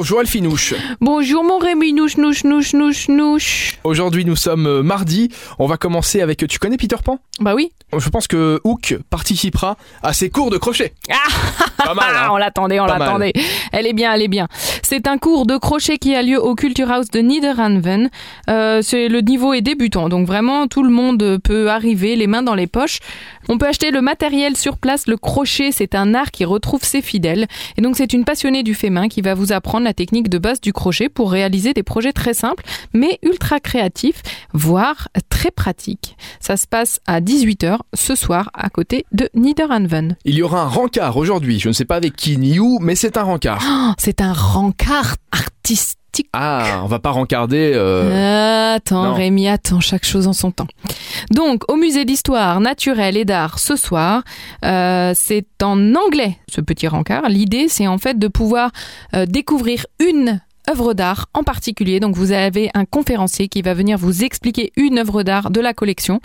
Bonjour Elfinouche. Bonjour mon Rémi, nouche, nouche, nouche, nouche, nouche. Aujourd'hui nous sommes euh, mardi. On va commencer avec. Tu connais Peter Pan? Bah oui. Je pense que Hook participera à ses cours de crochet. Pas mal, hein on l'attendait, on l'attendait. Elle est bien, elle est bien. C'est un cours de crochet qui a lieu au Culture House de Niederhanven. Euh, le niveau est débutant, donc vraiment tout le monde peut arriver, les mains dans les poches. On peut acheter le matériel sur place. Le crochet, c'est un art qui retrouve ses fidèles. Et donc c'est une passionnée du fait main qui va vous apprendre la technique de base du crochet pour réaliser des projets très simples, mais ultra créatifs, voire très pratiques. Ça se passe à 18h ce soir à côté de Niederhanven. Il y aura un rencard aujourd'hui. Je ne sais pas avec qui ni où, mais c'est un rencard. Oh, c'est un rencard artistique. Ah, on va pas rencarder. euh, Attends, non. Rémi, attends, chaque chose en son temps. Donc, au musée d'histoire naturelle et d'art ce soir, euh, c'est en anglais ce petit rencard. L'idée, c'est en fait de pouvoir euh, découvrir une œuvre d'art en particulier. Donc, vous avez un conférencier qui va venir vous expliquer une œuvre d'art de la collection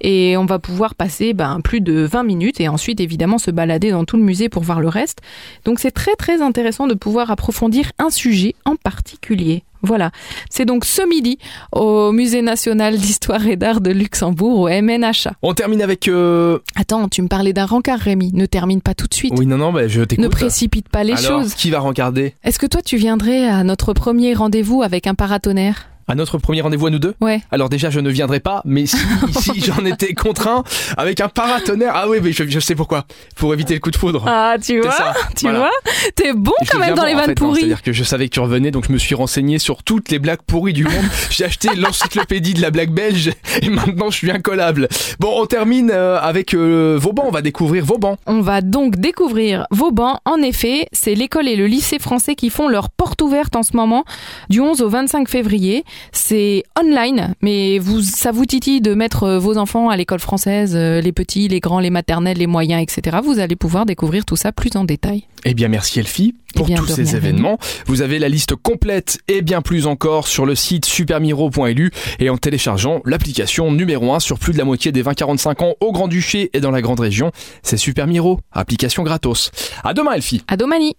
et on va pouvoir passer ben, plus de 20 minutes et ensuite évidemment se balader dans tout le musée pour voir le reste. Donc c'est très très intéressant de pouvoir approfondir un sujet en particulier. Voilà, c'est donc ce midi au Musée national d'histoire et d'art de Luxembourg au MNHA. On termine avec. euh, Attends, tu me parlais d'un rencard Rémi, ne termine pas tout de suite. Oui, non, non, bah, je t'écoute. Ne précipite pas les Alors, choses. qui va rencarder? Est-ce que toi tu viendrais à notre premier rendez-vous avec un paratonnerre? À notre premier rendez-vous à nous deux Ouais. Alors déjà, je ne viendrai pas, mais si, si j'en étais contraint avec un paratonnerre. Ah oui, mais je, je sais pourquoi. Pour éviter le coup de foudre. Ah, tu vois ça. Tu Voilà. vois T'es bon quand même dans bon, les vannes pourries. C'est-à-dire que je savais que tu revenais, donc je me suis renseigné sur toutes les blagues pourries du monde. J'ai acheté l'encyclopédie de la blague belge et maintenant je suis incollable. Bon, on termine euh, avec euh, Vauban. On va découvrir Vauban. On va donc découvrir Vauban. En effet, c'est l'école et le lycée français qui font leur porte ouverte en ce moment, du 11 au 25 février. C'est online, mais vous, ça vous titille de mettre euh, vos enfants à l'école française, euh, les petits, les grands, les maternelles, les moyens, etc. Vous allez pouvoir découvrir tout ça plus en détail. Eh bien, merci Elfie pour Eh bien, tous ces événements. Vous avez la liste complète et bien plus encore sur le site supermiro.lu et en téléchargeant l'application numéro 1 sur plus de la moitié des 20-45 ans au Grand-Duché et dans la Grande Région. C'est Super Miro, application gratos. À demain Elfie À Domani